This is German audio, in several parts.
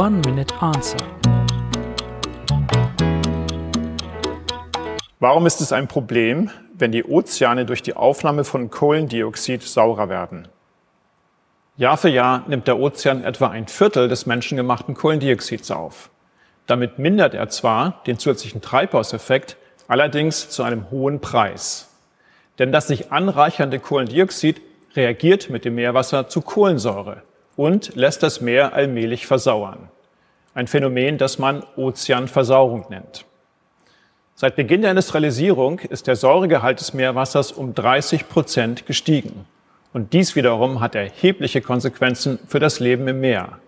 One Minute Answer. Warum ist es ein Problem, wenn die Ozeane durch die Aufnahme von Kohlendioxid saurer werden? Jahr für Jahr nimmt der Ozean etwa ein Viertel des menschengemachten Kohlendioxids auf. Damit mindert er zwar den zusätzlichen Treibhauseffekt, allerdings zu einem hohen Preis. Denn das sich anreichernde Kohlendioxid reagiert mit dem Meerwasser zu Kohlensäure und lässt das Meer allmählich versauern. Ein Phänomen, das man Ozeanversauerung nennt. Seit Beginn der Industrialisierung ist der Säuregehalt des Meerwassers um 30 Prozent gestiegen. Und dies wiederum hat erhebliche Konsequenzen für das Leben im Meer.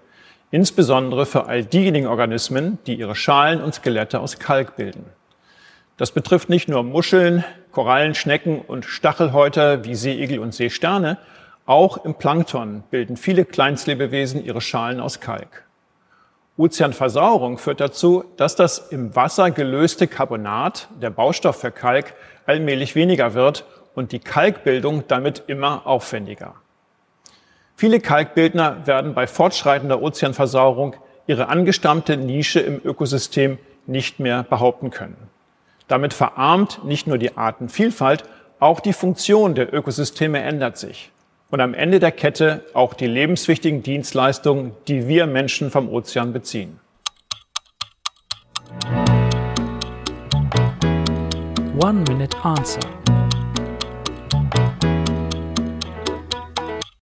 Insbesondere für all diejenigen Organismen, die ihre Schalen und Skelette aus Kalk bilden. Das betrifft nicht nur Muscheln, Korallen, Schnecken und Stachelhäuter wie Seeigel und Seesterne, auch im Plankton bilden viele Kleinstlebewesen ihre Schalen aus Kalk. Ozeanversauerung führt dazu, dass das im Wasser gelöste Carbonat, der Baustoff für Kalk, allmählich weniger wird und die Kalkbildung damit immer aufwendiger. Viele Kalkbildner werden bei fortschreitender Ozeanversauerung ihre angestammte Nische im Ökosystem nicht mehr behaupten können. Damit verarmt nicht nur die Artenvielfalt, auch die Funktion der Ökosysteme ändert sich. Und am Ende der Kette auch die lebenswichtigen Dienstleistungen, die wir Menschen vom Ozean beziehen. One Minute Answer.